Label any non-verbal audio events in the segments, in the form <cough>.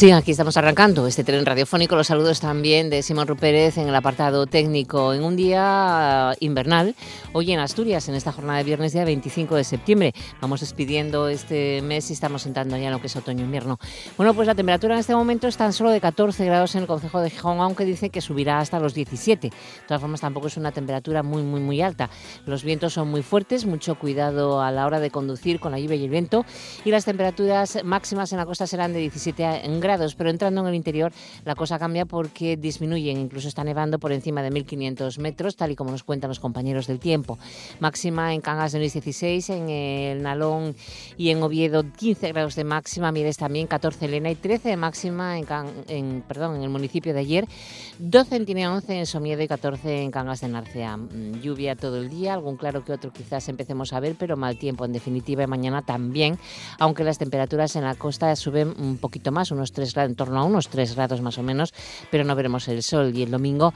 Sí, aquí estamos arrancando este tren radiofónico. Los saludos también de Simón Rupérez en el apartado técnico. En un día invernal, hoy en Asturias, en esta jornada de viernes, día 25 de septiembre. Vamos despidiendo este mes y estamos entrando ya en lo que es otoño-invierno. Bueno, pues la temperatura en este momento es tan solo de 14 grados en el Concejo de Gijón, aunque dice que subirá hasta los 17. De todas formas, tampoco es una temperatura muy, muy, muy alta. Los vientos son muy fuertes, mucho cuidado a la hora de conducir con la lluvia y el viento. Y las temperaturas máximas en la costa serán de 17 grados pero entrando en el interior la cosa cambia porque disminuyen, incluso está nevando por encima de 1.500 metros, tal y como nos cuentan los compañeros del tiempo. Máxima en Cangas de Luis 16, en el Nalón y en Oviedo 15 grados de máxima, Mieres también 14 en Lena y 13 de máxima en, perdón, en el municipio de ayer, 12 en Tinea 11 en Somiedo y 14 en Cangas de Narcea. Mm, lluvia todo el día, algún claro que otro quizás empecemos a ver, pero mal tiempo en definitiva y mañana también, aunque las temperaturas en la costa suben un poquito más, unos en torno a unos 3 grados más o menos, pero no veremos el sol. Y el domingo,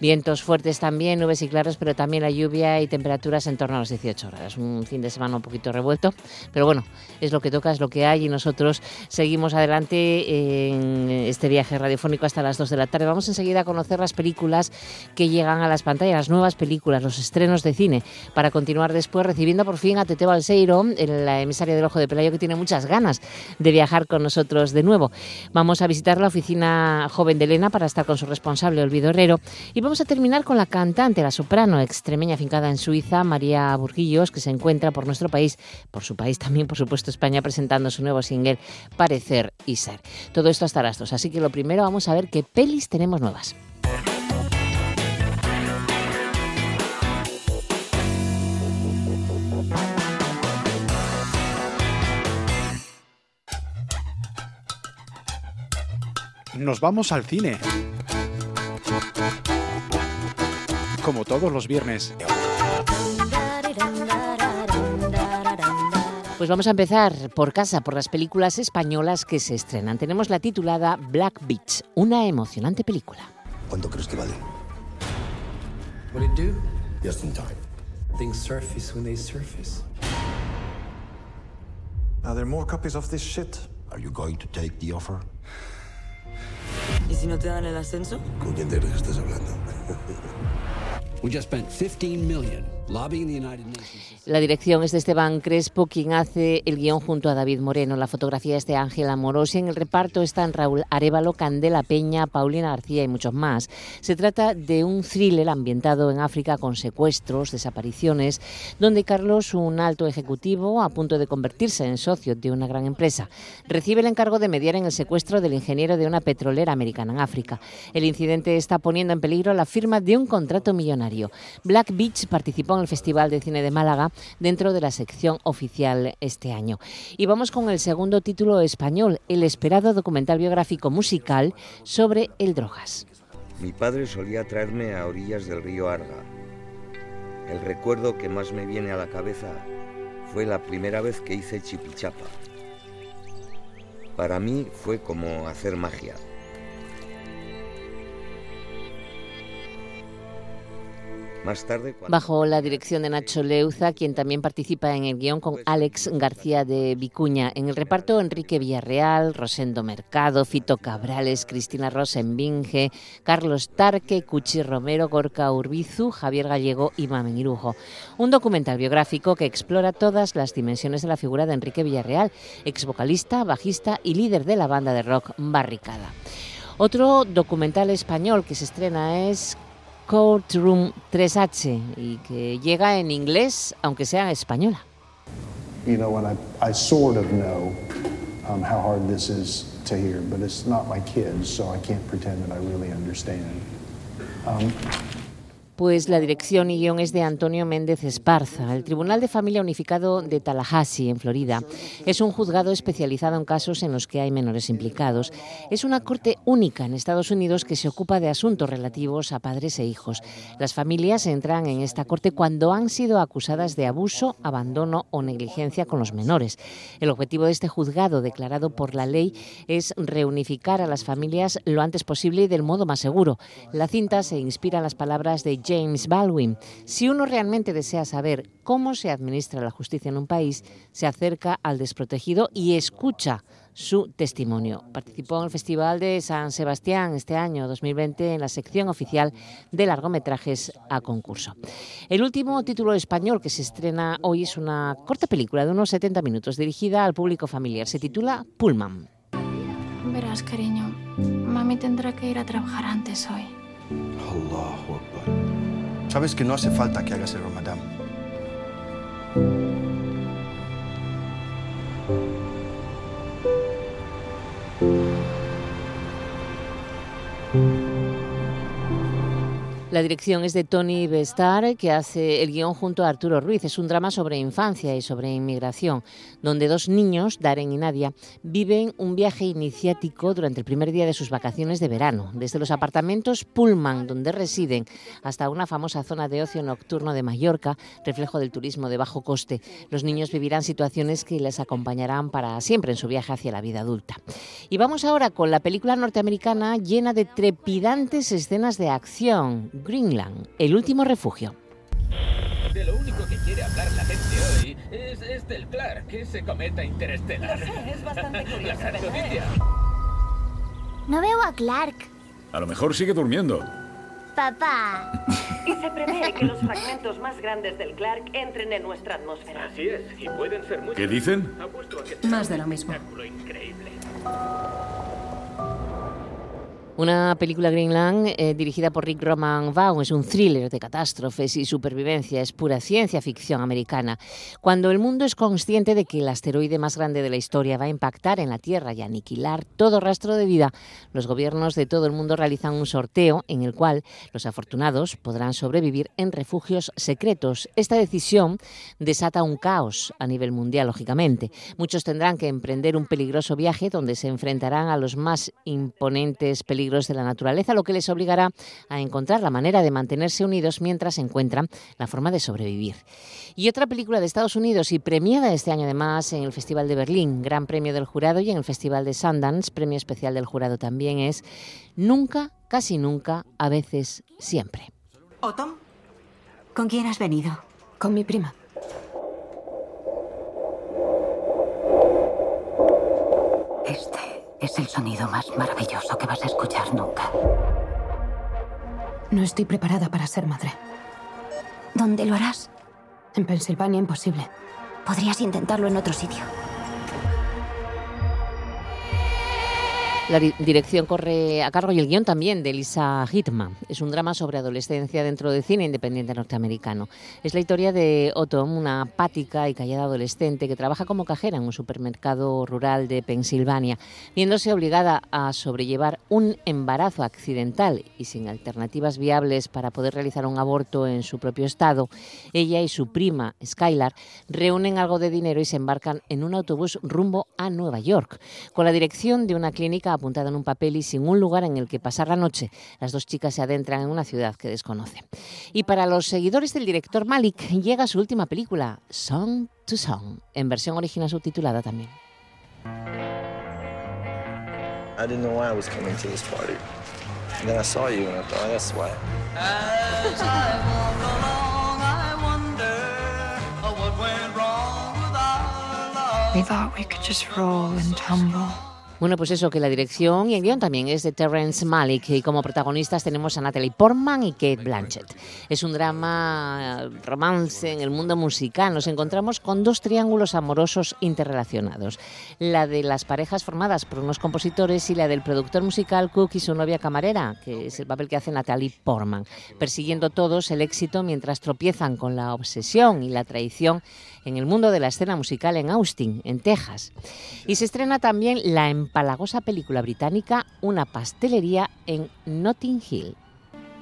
vientos fuertes también, nubes y claros, pero también la lluvia y temperaturas en torno a los 18 grados. Un fin de semana un poquito revuelto, pero bueno, es lo que toca, es lo que hay y nosotros seguimos adelante en este viaje radiofónico hasta las 2 de la tarde. Vamos enseguida a conocer las películas que llegan a las pantallas, las nuevas películas, los estrenos de cine, para continuar después recibiendo por fin a Tete Balseiro, la emisaria del Ojo de Pelayo, que tiene muchas ganas de viajar con nosotros de nuevo. Vamos a visitar la oficina joven de Elena para estar con su responsable, Olvido Herrero. Y vamos a terminar con la cantante, la soprano extremeña fincada en Suiza, María Burguillos, que se encuentra por nuestro país, por su país también, por supuesto, España, presentando su nuevo single, Parecer y Ser. Todo esto hasta las dos. Así que lo primero vamos a ver qué pelis tenemos nuevas. Nos vamos al cine. Como todos los viernes. Pues vamos a empezar por casa, por las películas españolas que se estrenan. Tenemos la titulada Black Beach, una emocionante película. ¿Cuánto crees que vale? What it do? Just in time. Things surface when they surface. Are there more copies of this shit? Are you going to take the offer? ¿Y si no te dan el ascenso? ¿Con quién te crees que estás hablando? <laughs> We just spent 15 million la dirección es de Esteban Crespo, quien hace el guion junto a David Moreno. La fotografía es de Ángela Morosi. En el reparto están Raúl Arevalo, Candela Peña, Paulina García y muchos más. Se trata de un thriller ambientado en África con secuestros, desapariciones, donde Carlos, un alto ejecutivo a punto de convertirse en socio de una gran empresa, recibe el encargo de mediar en el secuestro del ingeniero de una petrolera americana en África. El incidente está poniendo en peligro la firma de un contrato millonario. Black Beach participó el Festival de Cine de Málaga dentro de la sección oficial este año. Y vamos con el segundo título español, el esperado documental biográfico musical sobre el drogas. Mi padre solía traerme a orillas del río Arga. El recuerdo que más me viene a la cabeza fue la primera vez que hice chipichapa. Para mí fue como hacer magia. Bajo la dirección de Nacho Leuza, quien también participa en el guion con Alex García de Vicuña. En el reparto, Enrique Villarreal, Rosendo Mercado, Fito Cabrales, Cristina Rosenbinge, Carlos Tarque, Cuchi Romero, Gorka Urbizu, Javier Gallego y Mamen Irujo. Un documental biográfico que explora todas las dimensiones de la figura de Enrique Villarreal, ex vocalista, bajista y líder de la banda de rock Barricada. Otro documental español que se estrena es Courtroom 3H y que llega en inglés, aunque sea española. You know, I sort of know um, how hard this is to hear, but it's not my kids, so I can't pretend that I really understand. Um, Pues la dirección y guion es de Antonio Méndez Esparza. El Tribunal de Familia Unificado de Tallahassee, en Florida, es un juzgado especializado en casos en los que hay menores implicados. Es una corte única en Estados Unidos que se ocupa de asuntos relativos a padres e hijos. Las familias entran en esta corte cuando han sido acusadas de abuso, abandono o negligencia con los menores. El objetivo de este juzgado, declarado por la ley, es reunificar a las familias lo antes posible y del modo más seguro. La cinta se inspira en las palabras de James Baldwin. Si uno realmente desea saber cómo se administra la justicia en un país, se acerca al desprotegido y escucha su testimonio. Participó en el Festival de San Sebastián este año 2020 en la sección oficial de largometrajes a concurso. El último título español que se estrena hoy es una corta película de unos 70 minutos dirigida al público familiar. Se titula Pullman. Verás, cariño, mami tendrá que ir a trabajar antes hoy. Allahu Akbar. Sabes que no hace falta que hagas el Ramadán. La dirección es de Tony Bestar, que hace el guion junto a Arturo Ruiz. Es un drama sobre infancia y sobre inmigración, donde dos niños, Darren y Nadia, viven un viaje iniciático durante el primer día de sus vacaciones de verano, desde los apartamentos Pullman, donde residen, hasta una famosa zona de ocio nocturno de Mallorca, reflejo del turismo de bajo coste. Los niños vivirán situaciones que les acompañarán para siempre en su viaje hacia la vida adulta. Y vamos ahora con la película norteamericana llena de trepidantes escenas de acción. Greenland, el último refugio. De lo único que quiere hablar la gente hoy es, es del Clark, ese cometa interestelar. Lo sé, es bastante <laughs> curioso, La. No veo a Clark. A lo mejor sigue durmiendo. Papá. Y se prevé que los fragmentos más grandes del Clark entren en nuestra atmósfera. Así es, y pueden ser muchos. ¿Qué dicen? Apuesto a que Más de lo mismo. espectáculo increíble. Una película Greenland eh, dirigida por Rick Roman Vaughan es un thriller de catástrofes y supervivencia, es pura ciencia ficción americana. Cuando el mundo es consciente de que el asteroide más grande de la historia va a impactar en la Tierra y aniquilar todo rastro de vida, los gobiernos de todo el mundo realizan un sorteo en el cual los afortunados podrán sobrevivir en refugios secretos. Esta decisión desata un caos a nivel mundial, lógicamente. Muchos tendrán que emprender un peligroso viaje donde se enfrentarán a los más imponentes peligros de la naturaleza, lo que les obligará a encontrar la manera de mantenerse unidos mientras encuentran la forma de sobrevivir. Y otra película de Estados Unidos y premiada este año además en el Festival de Berlín, Gran Premio del Jurado y en el Festival de Sundance, Premio Especial del Jurado también es Nunca, casi nunca, a veces, siempre. ¿Otom? ¿Con quién has venido? Con mi prima. Este es el sonido más maravilloso que vas a escuchar nunca. No estoy preparada para ser madre. ¿Dónde lo harás? En Pensilvania imposible. Podrías intentarlo en otro sitio. La di- dirección corre a cargo y el guion también de Lisa Hitman. Es un drama sobre adolescencia dentro del cine independiente norteamericano. Es la historia de Autumn, una apática y callada adolescente que trabaja como cajera en un supermercado rural de Pensilvania, viéndose obligada a sobrellevar un embarazo accidental y sin alternativas viables para poder realizar un aborto en su propio estado. Ella y su prima, Skylar, reúnen algo de dinero y se embarcan en un autobús rumbo a Nueva York, con la dirección de una clínica apuntada en un papel y sin un lugar en el que pasar la noche. Las dos chicas se adentran en una ciudad que desconocen. Y para los seguidores del director Malik llega su última película, Song to Song, en versión original subtitulada también. I didn't know why I was coming to this party. And then I saw you and I thought, that's why. As I walk along, I wonder what went wrong with our love. We thought we could just roll and tumble. Bueno, pues eso, que la dirección y el guion también es de Terrence Malick y como protagonistas tenemos a Natalie Portman y Kate Blanchett. Es un drama romance en el mundo musical. Nos encontramos con dos triángulos amorosos interrelacionados. La de las parejas formadas por unos compositores y la del productor musical Cook y su novia camarera, que es el papel que hace Natalie Portman, persiguiendo todos el éxito mientras tropiezan con la obsesión y la traición en el mundo de la escena musical en Austin, en Texas. Y se estrena también la empalagosa película británica Una pastelería en Notting Hill.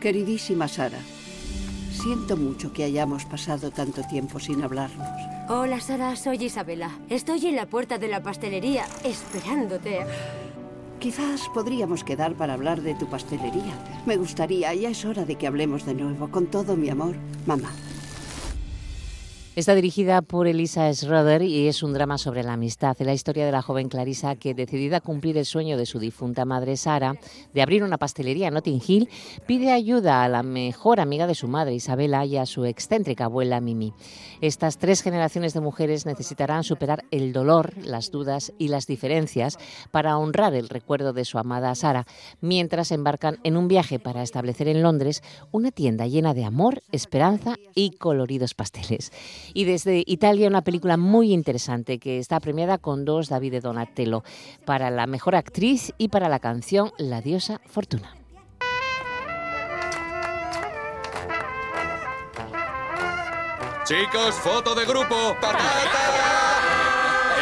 Queridísima Sara, Siento mucho que hayamos pasado tanto tiempo sin hablarnos. Hola, Sara, soy Isabela. Estoy en la puerta de la pastelería esperándote. Quizás podríamos quedar para hablar de tu pastelería. Me gustaría, ya es hora de que hablemos de nuevo. Con todo mi amor, mamá. Está dirigida por Elisa Schroeder y es un drama sobre la amistad. La historia de la joven Clarisa que, decidida a cumplir el sueño de su difunta madre Sara de abrir una pastelería en Notting Hill, pide ayuda a la mejor amiga de su madre, Isabela, y a su excéntrica abuela Mimi. Estas tres generaciones de mujeres necesitarán superar el dolor, las dudas y las diferencias para honrar el recuerdo de su amada Sara, mientras embarcan en un viaje para establecer en Londres una tienda llena de amor, esperanza y coloridos pasteles. Y desde Italia una película muy interesante que está premiada con dos Davide Donatello para la mejor actriz y para la canción La diosa Fortuna. Chicos, foto de grupo.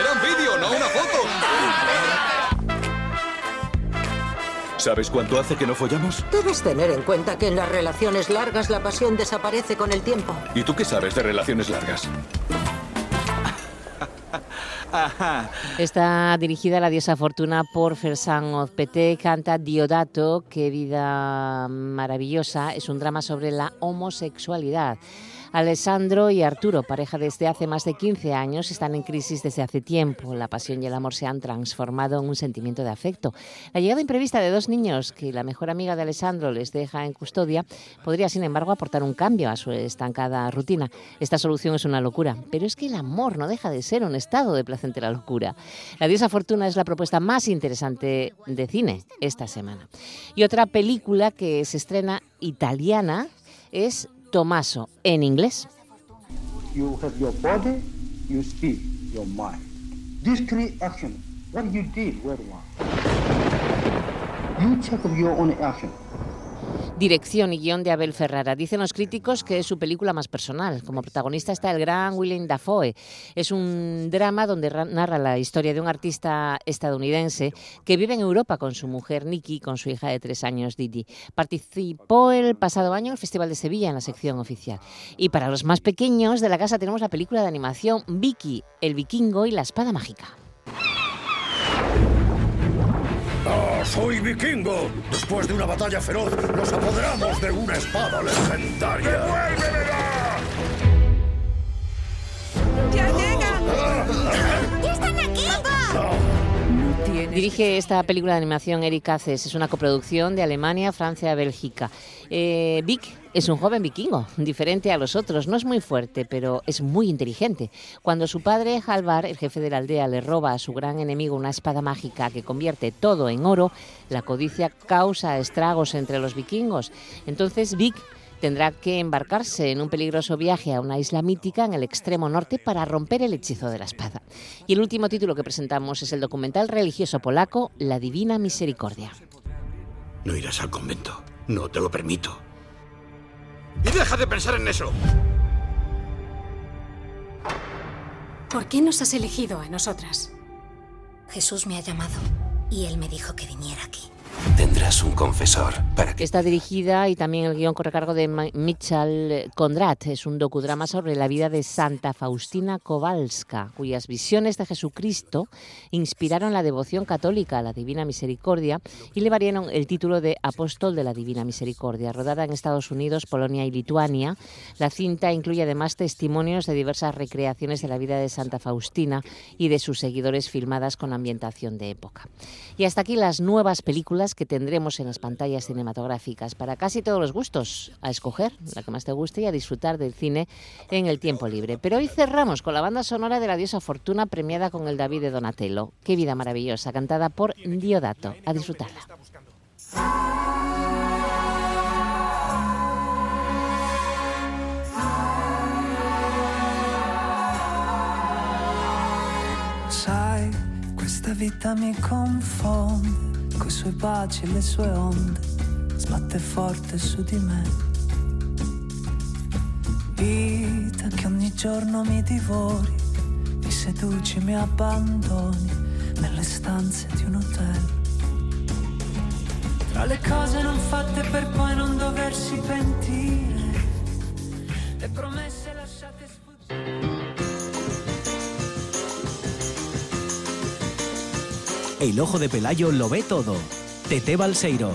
Era un vídeo, no una foto. ¿Sabes cuánto hace que no follamos? Debes tener en cuenta que en las relaciones largas la pasión desaparece con el tiempo. ¿Y tú qué sabes de relaciones largas? <laughs> Está dirigida a la diosa Fortuna por Fersan Ozpete, canta Diodato, qué vida maravillosa, es un drama sobre la homosexualidad. Alessandro y Arturo, pareja desde hace más de 15 años, están en crisis desde hace tiempo. La pasión y el amor se han transformado en un sentimiento de afecto. La llegada imprevista de dos niños que la mejor amiga de Alessandro les deja en custodia podría, sin embargo, aportar un cambio a su estancada rutina. Esta solución es una locura, pero es que el amor no deja de ser un estado de placentera locura. La diosa Fortuna es la propuesta más interesante de cine esta semana. Y otra película que se estrena italiana es Tomaso en inglés. You have your body, you speak, your mind. Discrete action. What you did, where one. You check your own action. Dirección y guion de Abel Ferrara. Dicen los críticos que es su película más personal. Como protagonista está el gran Willem Dafoe. Es un drama donde narra la historia de un artista estadounidense que vive en Europa con su mujer Nikki y con su hija de tres años Didi. Participó el pasado año en el Festival de Sevilla en la sección oficial. Y para los más pequeños de la casa tenemos la película de animación Vicky, el vikingo y la espada mágica. ¡Ah, soy vikingo! Después de una batalla feroz, nos apoderamos de una espada legendaria. ¡Devuélvemela! ¡Ya llegan! ¡Ya están aquí! Dirige esta película de animación Eric Haces. Es una coproducción de Alemania, Francia, Bélgica. Eh, Vic es un joven vikingo, diferente a los otros. No es muy fuerte, pero es muy inteligente. Cuando su padre, Halvar, el jefe de la aldea, le roba a su gran enemigo una espada mágica que convierte todo en oro, la codicia causa estragos entre los vikingos. Entonces Vic tendrá que embarcarse en un peligroso viaje a una isla mítica en el extremo norte para romper el hechizo de la espada. Y el último título que presentamos es el documental religioso polaco La Divina Misericordia. No irás al convento. No te lo permito. ¡Y deja de pensar en eso! ¿Por qué nos has elegido a nosotras? Jesús me ha llamado y él me dijo que viniera aquí. Tendrás un confesor para que... Está dirigida y también el guion corre cargo de Michal Kondrat. Es un docudrama sobre la vida de Santa Faustina Kowalska, cuyas visiones de Jesucristo inspiraron la devoción católica a la Divina Misericordia y le variaron el título de Apóstol de la Divina Misericordia. Rodada en Estados Unidos, Polonia y Lituania, la cinta incluye además testimonios de diversas recreaciones de la vida de Santa Faustina y de sus seguidores filmadas con ambientación de época. Y hasta aquí las nuevas que tendremos en las pantallas cinematográficas para casi todos los gustos, a escoger la que más te guste y a disfrutar del cine en el tiempo libre. Pero hoy cerramos con la banda sonora de la diosa Fortuna premiada con el David de Donatello. Qué vida maravillosa, cantada por Diodato. A disfrutarla. coi suoi baci e le sue onde, sbatte forte su di me. Vita che ogni giorno mi divori, mi seduci, mi abbandoni nelle stanze di un hotel. Tra le cose non fatte per poi non doversi pentire, le promesse lasciate sfuggire. El ojo de Pelayo lo ve todo. Tete Balseiro.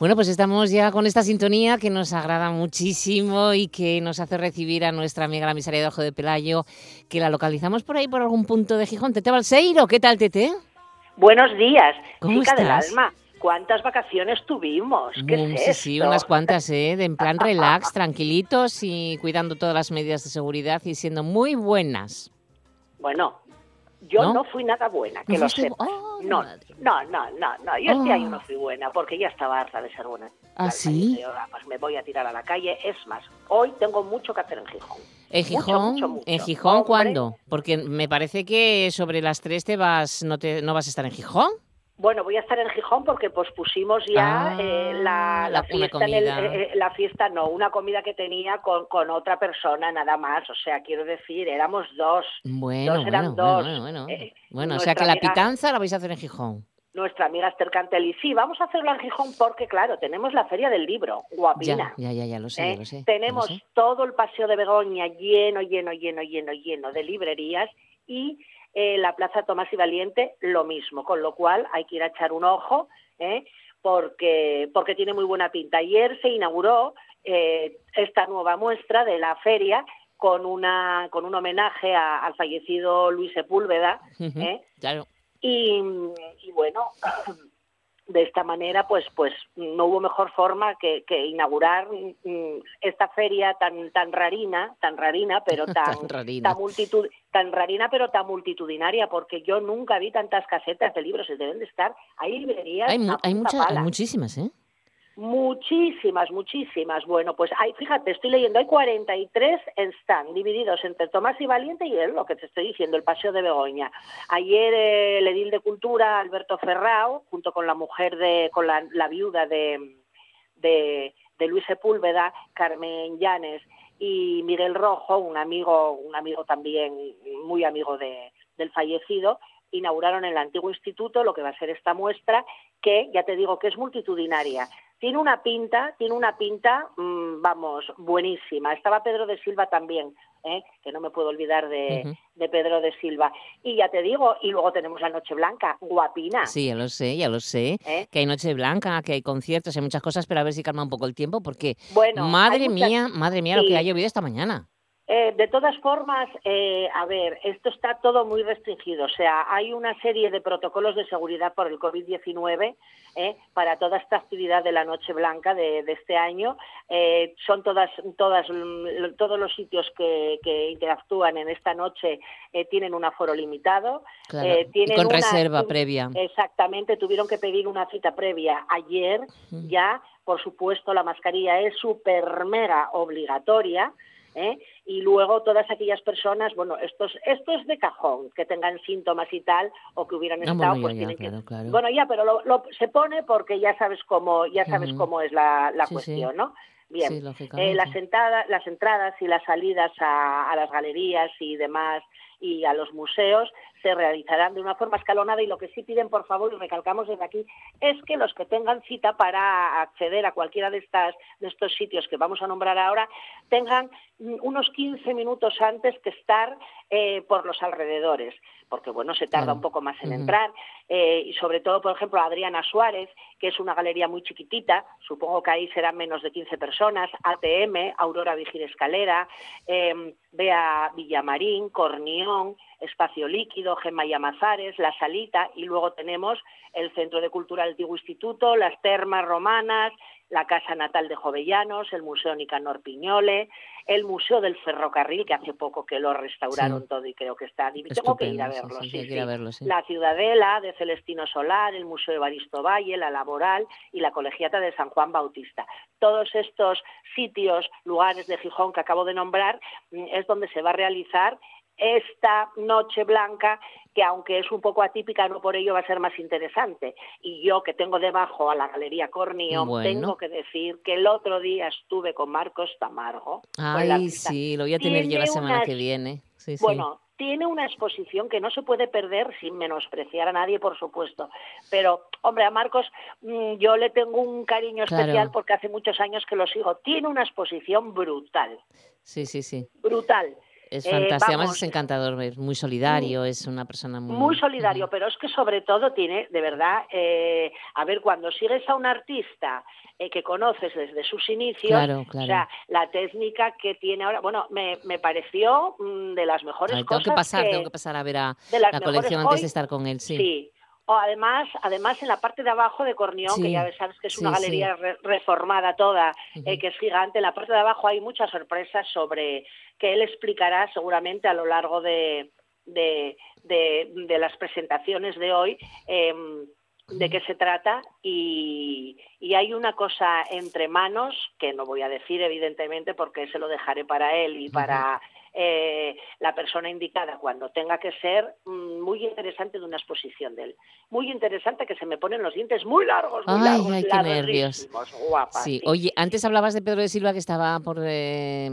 Bueno, pues estamos ya con esta sintonía que nos agrada muchísimo y que nos hace recibir a nuestra amiga la emisaria de Ojo de Pelayo, que la localizamos por ahí, por algún punto de Gijón. Tete Balseiro, ¿qué tal, Tete? Buenos días, ¿Cómo chica del estás? alma. ¿Cuántas vacaciones tuvimos? ¿Qué Mm, es sí, sí, unas cuantas, ¿eh? De en plan relax, <laughs> tranquilitos y cuidando todas las medidas de seguridad y siendo muy buenas. Bueno, yo ¿No? no, fui nada buena, que ¿No lo sepas. bu- no, no, no, no, no, yo este Oh. año no fui buena porque ya estaba harta de ser buena. ¿Ah, sí? Y ahora, pues me voy a tirar a la calle. Es más, hoy tengo mucho que hacer en Gijón. ¿En Gijón? mucho, mucho. ¿En Gijón Hombre, cuándo? Porque me parece que sobre las tres te vas, no, te, no vas a estar en Gijón. Bueno, voy a estar en Gijón porque pospusimos ya Ah, eh, la, la la- fiesta, en el- comida. eh, eh, la fiesta no, una comida que tenía con, con otra persona nada más. O sea, quiero decir, éramos dos. Bueno, dos eran bueno, dos. bueno, bueno. Eh, Bueno, o sea que la amiga- pitanza la vais a hacer en Gijón. Nuestra amiga Esther Cantel. Y sí, vamos a hacerlo en Gijón porque, claro, tenemos la Feria del Libro, guapina. Ya, ya, ya, ya lo sé, ¿eh? ya lo sé. ya lo Tenemos sé. todo el Paseo de Begoña lleno, lleno, lleno, lleno, lleno de librerías y eh, la Plaza Tomás y Valiente lo mismo, con lo cual hay que ir a echar un ojo ¿eh? porque, porque tiene muy buena pinta. Ayer se inauguró eh, esta nueva muestra de la feria con, una, con un homenaje a- al fallecido Luis Sepúlveda. ¿eh? Claro. y, y bueno de esta manera pues pues no hubo mejor forma que, que inaugurar mm, esta feria tan tan rarina tan rarina pero <laughs> tan Tan rarina. tan multitud tan rarina pero tan multitudinaria porque yo nunca vi tantas casetas de libros y deben de estar hay librerías Hay, mu- hay, hay muchísimas, ¿eh? Muchísimas, muchísimas. Bueno, pues hay, fíjate, estoy leyendo, hay 43 en stand, divididos entre Tomás y Valiente y es lo que te estoy diciendo, el Paseo de Begoña. Ayer eh, el edil de Cultura, Alberto Ferrao, junto con la mujer de, con la, la viuda de, de, de Luis Sepúlveda, Carmen Llanes y Miguel Rojo, un amigo, un amigo también muy amigo de, del fallecido, inauguraron en el antiguo instituto lo que va a ser esta muestra, que ya te digo que es multitudinaria. Tiene una pinta, tiene una pinta, mm, vamos, buenísima. Estaba Pedro de Silva también, ¿eh? que no me puedo olvidar de, Pedro de Silva. Y ya te digo, y luego tenemos la Noche Blanca, guapina. Sí, ya lo sé, ya lo sé. ¿Eh? Que hay Noche Blanca, que hay conciertos, hay muchas cosas, pero a ver si calma un poco el tiempo, porque Bueno, madre muchas- mía, madre mía, lo Sí. que ha llovido esta mañana. Eh, de todas formas, eh, a ver, esto está todo muy restringido. O sea, hay una serie de protocolos de seguridad por el COVID-19 eh, para toda esta actividad de la Noche Blanca de, de este año. Eh, son todas, todas, mm, todos los sitios que, que interactúan en esta noche eh, tienen un aforo limitado. Claro, eh, y con una- reserva previa. Exactamente, tuvieron que pedir una cita previa ayer. Ya, por supuesto, la mascarilla es súper mega obligatoria. ¿Eh? Y luego todas aquellas personas, bueno, esto es, esto es de cajón, que tengan síntomas y tal, o que hubieran Ah, estado, bueno, pues ya, que... claro. Bueno, ya, pero lo, lo- se pone porque ya sabes cómo, ya sabes cómo es la, la Sí, sí. cuestión, ¿no? Bien, Sí, Eh, las, entradas, las entradas y las salidas a, a las galerías y demás y a los museos se realizarán de una forma escalonada y lo que sí piden, por favor, y recalcamos desde aquí, es que los que tengan cita para acceder a cualquiera de, estas, de estos sitios que vamos a nombrar ahora tengan mm, unos 15 minutos antes que estar eh, por los alrededores, porque bueno, se tarda un poco más en entrar. Eh, y sobre todo, por ejemplo, Adriana Suárez, que es una galería muy chiquitita, supongo que ahí serán menos de 15 personas, ATM, Aurora Vigil Escalera, eh, Bea Villamarín, Cornión, Espacio Líquido, Gemma Llamazares, La Salita y luego tenemos el Centro de Cultura del Antiguo Instituto, las Termas Romanas, la Casa Natal de Jovellanos, el Museo Nicanor Piñole, el Museo del Ferrocarril, que hace poco que lo restauraron Sí. todo y creo que está... Tengo que ir a Estupendo, sí, verlo, sí, sí, a verlo, sí. La Ciudadela de Celestino Solar, el Museo de Baristo Valle, la Laboral y la Colegiata de San Juan Bautista. Todos estos sitios, lugares de Gijón que acabo de nombrar, mm, es donde se va a realizar esta Noche Blanca, que aunque es un poco atípica, no por ello va a ser más interesante. Y yo, que tengo debajo a la Galería Cornión, Bueno. tengo que decir que el otro día estuve con Marcos Tamargo. Ay, sí, lo voy a tener yo la semana que viene. Sí, sí. Bueno, tiene una exposición que no se puede perder sin menospreciar a nadie, por supuesto. Pero, hombre, a Marcos mm, yo le tengo un cariño Claro. especial porque hace muchos años que lo sigo. Tiene una exposición brutal, Sí, sí, sí. brutal. Es Eh, fantástico, además es encantador, es muy solidario, es una persona muy... muy solidario, pero es que sobre todo tiene, de verdad, eh, a ver, cuando sigues a un artista eh, que conoces desde sus inicios, Claro, claro. o sea, la técnica que tiene ahora, bueno, me, me pareció mm, de las mejores Ay, tengo cosas que pasar, que- tengo que pasar a ver a la mejores colección antes de estar con él, sí. Sí. O además, además en la parte de abajo de Cornión, Sí, que ya sabes que es una sí, galería re- reformada toda, eh, que es gigante, en la parte de abajo hay muchas sorpresas sobre que él explicará seguramente a lo largo de, de, de- de las presentaciones de hoy. em, de qué se trata. Y, y hay una cosa entre manos que no voy a decir evidentemente porque se lo dejaré para él y para eh, la persona indicada cuando tenga que ser mm, muy interesante de una exposición de él. Muy interesante que se me ponen los dientes muy largos, muy Ay, largos, ay, qué nervios. guapa, Sí, sí. oye, antes hablabas de Pedro de Silva que estaba por eh,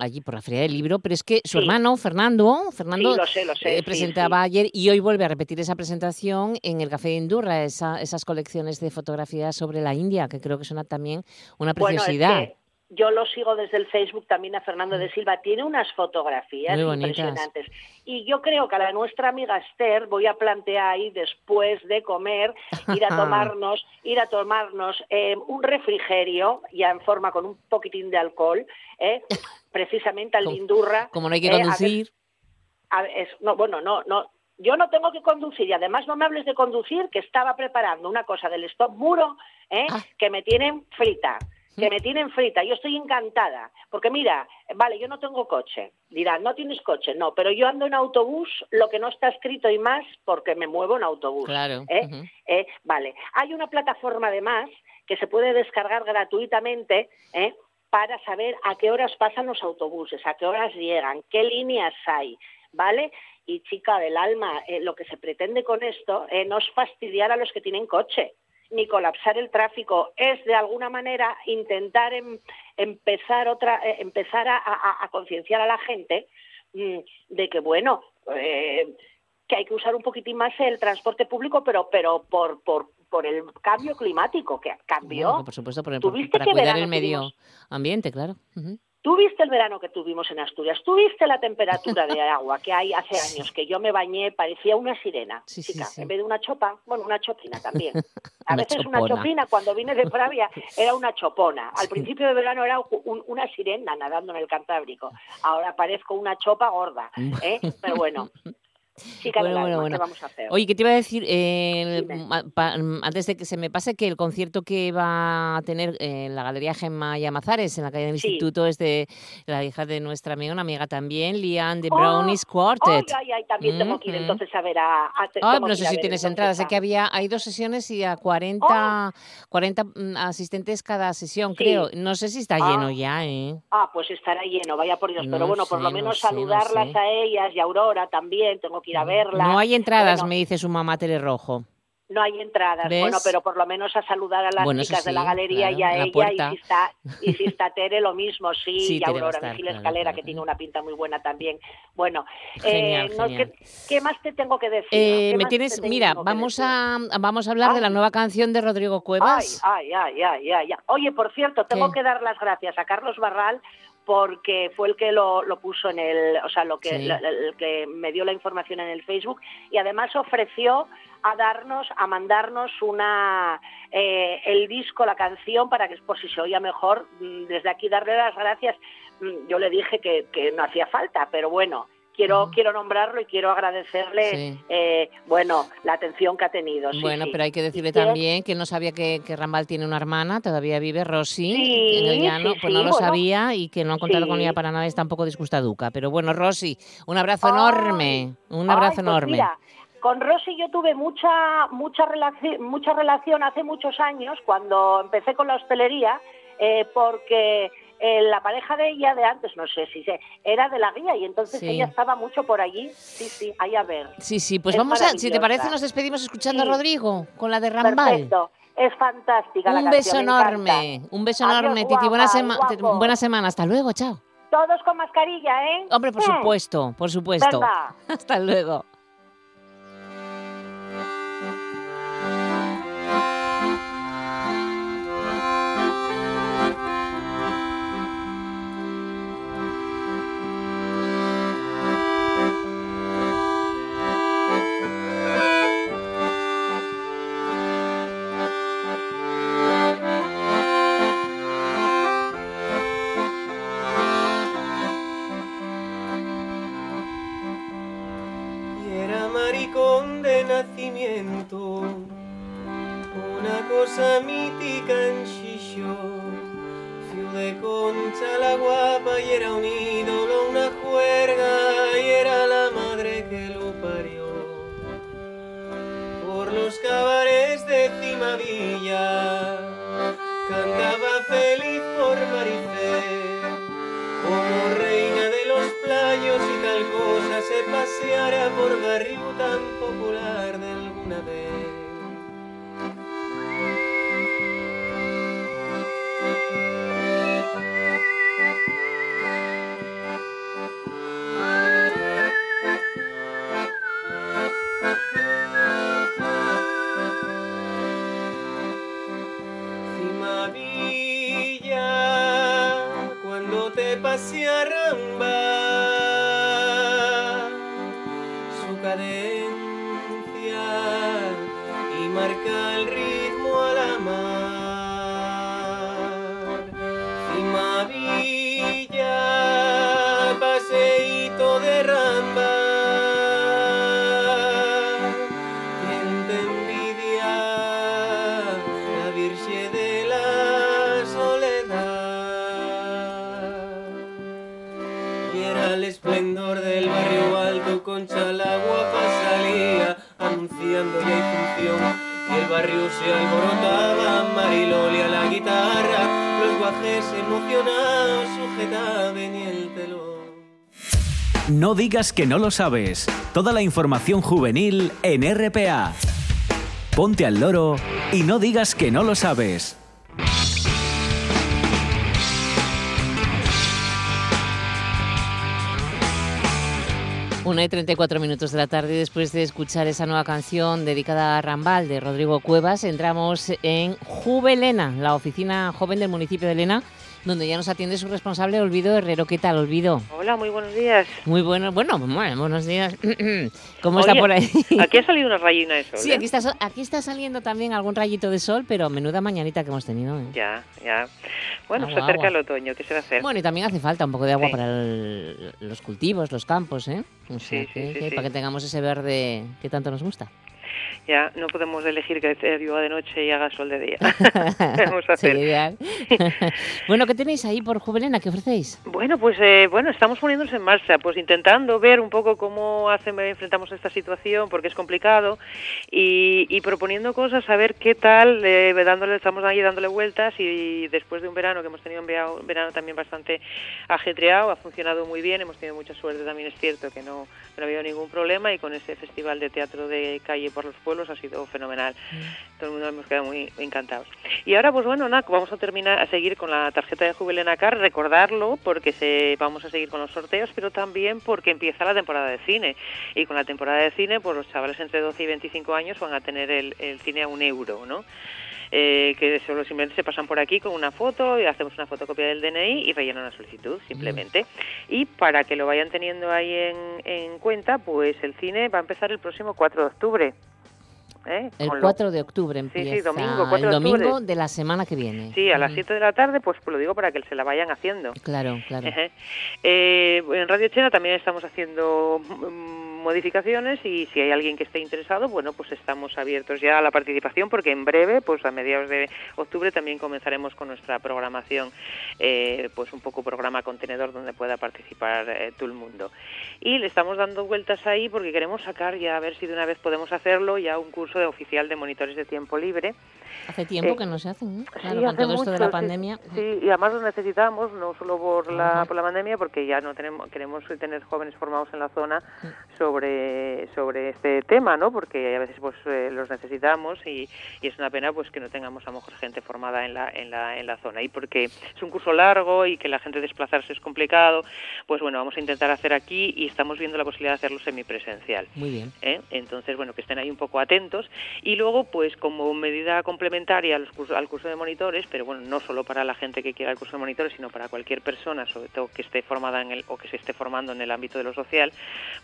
allí por la Feria del Libro, pero es que su Sí. hermano Fernando, Fernando Sí, lo sé, lo sé, eh, presentaba ayer y hoy vuelve a repetir esa presentación en el Café de Indurra, esa- esas colecciones de fotografías sobre la India, que creo que son también una Bueno, es preciosidad. que yo lo sigo desde el Facebook también a Fernando de Silva. Tiene unas fotografías impresionantes. Y yo creo que a la nuestra amiga Esther voy a plantear ahí después de comer ir a <laughs> tomarnos, ir a tomarnos eh, un refrigerio ya en forma con un poquitín de alcohol, ¿eh? precisamente al Como- Lindurra. Como no hay que eh, a ver- conducir, a ver, es- no, bueno, no, no. Yo no tengo que conducir y además no me hables de conducir, que estaba preparando una cosa del stop muro ¿eh? Ah. que me tienen frita. Que me tienen frita. Yo estoy encantada, porque mira, vale, yo no tengo coche. Dirán, no tienes coche, no, pero yo ando en autobús, lo que no está escrito y más, porque me muevo en autobús. claro. ¿eh? Eh, vale, hay una plataforma además que se puede descargar gratuitamente ¿eh? para saber a qué horas pasan los autobuses, a qué horas llegan, qué líneas hay, ¿vale? Y chica del alma, eh, lo que se pretende con esto eh, no es fastidiar a los que tienen coche ni colapsar el tráfico, es de alguna manera intentar em- empezar otra, eh, empezar a, a- a concienciar a la gente mm, de que bueno, eh, que hay que usar un poquitín más el transporte público, pero pero por por por el cambio climático que cambió. Bueno, por supuesto, por- ¿Tuviste para cuidar el medio ambiente, claro. ¿Tú viste el verano que tuvimos en Asturias? ¿Tú viste la temperatura de agua que hay hace <laughs> años? Que yo me bañé, parecía una sirena, Sí, sí, chica, sí. en vez de una chopa, bueno, una chopina también. <laughs> A Una veces una chopina, cuando vine de Pravia, <laughs> era una chopona. Al principio de verano era un- una sirena nadando en el Cantábrico. Ahora parezco una chopa gorda, ¿eh? Pero bueno, chica Bueno, bueno, bueno. ¿qué vamos a hacer? Oye, ¿qué te iba a decir? Eh, mm, antes de que se me pase, que el concierto que va a tener en la Galería Gemma Llamazares, en la calle del Sí. Instituto, es de la hija de nuestra amiga, una amiga también, Lian de Oh, Brownies Quartet. Ay, ay, ay, también tengo que ir Ujú. entonces a ver a... a- tengo no sé si tienes entradas. Sé que había, hay dos sesiones y a 40, 40 mm, asistentes cada sesión, creo. No sé si está lleno Ah. ya, ¿eh? Ah, pues estará lleno, vaya por Dios. No Pero bueno, por sé, lo no menos sé, no saludarlas sé. a ellas y a Aurora también, tengo que ir a verlas. No hay entradas, Bueno, me dice su mamá Tere Rojo. No hay entradas, ¿Ves? bueno, pero por lo menos a saludar a las Bueno, chicas de la galería y a ella, y si, está, y si está Tere, lo mismo, sí, Sí, y Aurora estar, Vigil Escalera, claro, que tiene una pinta muy buena también. Bueno, Genial, eh, no, genial. ¿qué, qué más te tengo que decir? Eh, ¿Qué me te tienes, mira, vamos a, vamos a hablar de la nueva canción de Rodrigo Cuevas. Ay, ay, ay, ay, ay. Oye, por cierto, tengo ¿Qué? que dar las gracias a Carlos Barral porque fue el que lo, lo puso en el, o sea, lo que, Sí. el que me dio la información en el Facebook y además ofreció a darnos, a mandarnos una eh, el disco, la canción para que por si se oía mejor. mm, Desde aquí darle las gracias. Mm, Yo le dije que, que no hacía falta, pero bueno. Quiero, quiero nombrarlo y quiero agradecerle, Sí. eh, bueno, la atención que ha tenido. sí, bueno, sí. pero hay que decirle también que no sabía que, que Rambal tiene una hermana, todavía vive Rosy el llano, sí, pues no lo bueno. sabía y que no han contado con ella para nada, está un poco disgustaduca. Pero bueno, Rosy, un abrazo Ay. enorme, un Ay, abrazo pues enorme. mira, con Rosy yo tuve mucha mucha relación mucha relación hace muchos años cuando empecé con la hostelería eh, porque eh, la pareja de ella de antes no sé si se era de la guía y entonces Sí. ella estaba mucho por allí sí sí ahí a ver Sí, sí, pues Es vamos a, si te parece, nos despedimos escuchando Sí. a Rodrigo con la de Rambal. perfecto es fantástica Un beso enorme, un beso Adiós, enorme, Titi. Buena, sema- buena semana, hasta luego, chao. Todos con mascarilla, ¿eh? Hombre, por supuesto, por supuesto. <laughs> Hasta luego. No digas que no lo sabes. Toda la información juvenil en RPA. Ponte al loro y no digas que no lo sabes. Una y 34 minutos de la tarde, después de escuchar esa nueva canción dedicada a Rambal de Rodrigo Cuevas, entramos en Juvelena, la oficina joven del municipio de Lena, donde ya nos atiende su responsable Olvido Herrero. ¿Qué tal, Olvido? Hola, muy buenos días. Muy bueno, bueno, bueno, buenos días. <clears throat> ¿Cómo está por ahí? <laughs> Aquí ha salido una rayina de sol. Sí, ¿eh? aquí está, aquí está saliendo también algún rayito de sol, pero menuda mañanita que hemos tenido. ¿eh? Ya, ya. Bueno, Agua, se acerca agua. el otoño, ¿qué se va a hacer? Bueno, y también hace falta un poco de agua Sí. para el- los cultivos, los campos, ¿eh? O sea, Sí, sí, que- sí, que sí. para que tengamos ese verde que tanto nos gusta. Ya, no podemos elegir que llueva de noche y haga sol de día. ¿Qué <laughs> <laughs> vamos a hacer? <laughs> Bueno, ¿qué tenéis ahí por Juvelena? ¿Qué ofrecéis? Bueno, pues eh, bueno, estamos poniéndonos en marcha, pues intentando ver un poco cómo hacen, enfrentamos esta situación, porque es complicado, y, y proponiendo cosas, a ver qué tal, eh, dándole, estamos ahí dándole vueltas y después de un verano que hemos tenido un verano también bastante ajetreado, ha funcionado muy bien, hemos tenido mucha suerte también, es cierto que no, no ha habido ningún problema y con ese festival de teatro de calle por los pueblos ha sido fenomenal. Todo el mundo hemos quedado muy encantados. Y ahora, pues bueno, nada, vamos a terminar a seguir con la tarjeta de Jubilena Car, recordarlo porque se, vamos a seguir con los sorteos, pero también porque empieza la temporada de cine. Y con la temporada de cine, pues los chavales entre 12 y 25 años van a tener el, el cine a un euro, ¿no? Eh, que solo simplemente se pasan por aquí con una foto y hacemos una fotocopia del DNI y rellenan la solicitud simplemente. Y para que lo vayan teniendo ahí en, en cuenta, pues el cine va a empezar el próximo 4 de octubre. ¿eh? El Con lo- 4 de octubre sí, empieza. domingo, 4 el de domingo octubre. de la semana que viene. Sí, a las Mm, 7 de la tarde, pues lo digo para que se la vayan haciendo. Claro, claro. <laughs> Eh, en Radio Chena también estamos haciendo mm, modificaciones y si hay alguien que esté interesado, bueno, pues estamos abiertos ya a la participación porque en breve, pues a mediados de octubre también comenzaremos con nuestra programación, eh, pues un poco programa contenedor donde pueda participar eh, todo el mundo. Y le estamos dando vueltas ahí porque queremos sacar ya a ver si de una vez podemos hacerlo ya un curso de oficial de monitores de tiempo libre. Hace tiempo Eh, que no se hacen, ¿eh? Sí, Claro, con hace todo esto de mucho, la sí. pandemia. Sí, y además lo necesitamos, no solo por la, por la pandemia, porque ya no tenemos, queremos tener jóvenes formados en la zona sobre sobre sobre este tema, ¿no? Porque a veces pues eh, los necesitamos y, y es una pena pues que no tengamos a lo mejor gente formada en la en la en la zona y porque es un curso largo y que la gente desplazarse es complicado, pues bueno, vamos a intentar hacer aquí y estamos viendo la posibilidad de hacerlo semipresencial. Muy bien. ¿eh? Entonces, bueno, que estén ahí un poco atentos. Y luego, pues como medida complementaria a los cursos- al curso de monitores, pero bueno, no solo para la gente que quiera el curso de monitores, sino para cualquier persona, sobre todo que esté formada en el, o que se esté formando en el ámbito de lo social,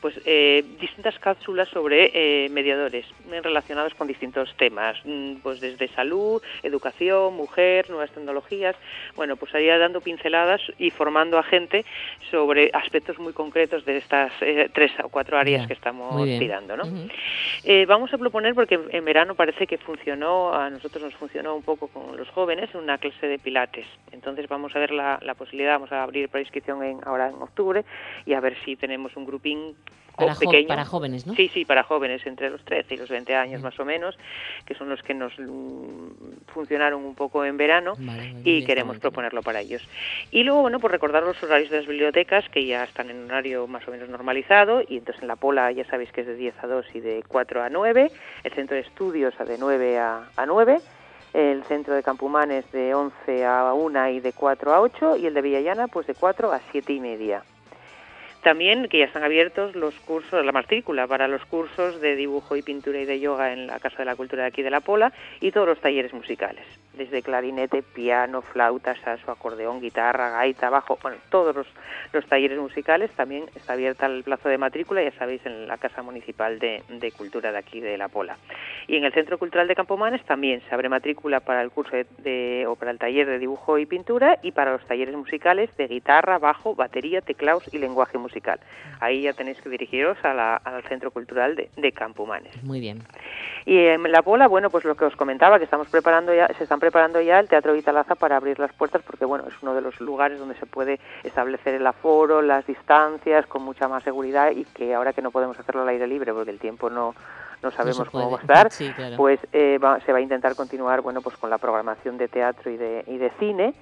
pues eh, distintas cápsulas sobre eh, mediadores eh, relacionados con distintos temas, mm, pues desde salud, educación, mujer, nuevas tecnologías, bueno, pues ahí dando pinceladas y formando a gente sobre aspectos muy concretos de estas eh, tres o cuatro áreas Ya, que estamos tirando, ¿no? Eh, vamos a proponer, porque en verano parece que funcionó, a nosotros nos funcionó un poco con los jóvenes, una clase de pilates. Entonces vamos a ver la, la posibilidad, vamos a abrir prescripción en, ahora en octubre y a ver si tenemos un grupín Para, jo- pequeño. para jóvenes, ¿no? Sí, sí, para jóvenes entre los 13 y los 20 años más o menos, que son los que nos mm, funcionaron un poco en verano y queremos proponerlo para ellos. Y luego, bueno, pues recordar los horarios de las bibliotecas que ya están en un horario más o menos normalizado y entonces en la Pola ya sabéis que es de 10 a 2 y de 4 a 9, el centro de estudios a de 9 a, a 9, el centro de Campumanes de 11 a 1 y de 4 a 8 y el de Villallana pues de 4 a 7 y media. También que ya están abiertos los cursos, la matrícula para los cursos de dibujo y pintura y de yoga en la Casa de la Cultura de aquí de La Pola y todos los talleres musicales, desde clarinete, piano, flauta, saxo, acordeón, guitarra, gaita, bajo, bueno, todos los, los talleres musicales. También está abierta el plazo de matrícula, ya sabéis, en la Casa Municipal de, de Cultura de aquí de La Pola. Y en el Centro Cultural de Campomanes también se abre matrícula para el curso de, de- o para el taller de dibujo y pintura y para los talleres musicales de guitarra, bajo, batería, teclados y lenguaje musical. Ahí ya tenéis que dirigiros a la- al Centro Cultural de, de Campomanes. Muy bien. Y en La Pola, bueno, pues lo que os comentaba, que estamos preparando ya, se están preparando ya el Teatro Vitalaza para abrir las puertas, porque bueno, es uno de los lugares donde se puede establecer el aforo, las distancias, con mucha más seguridad y que ahora que no podemos hacerlo al aire libre, porque el tiempo no, no sabemos cómo va a estar, <laughs> Sí, claro. pues eh, va- se va a intentar continuar, bueno, pues con la programación de teatro y de, y de cine.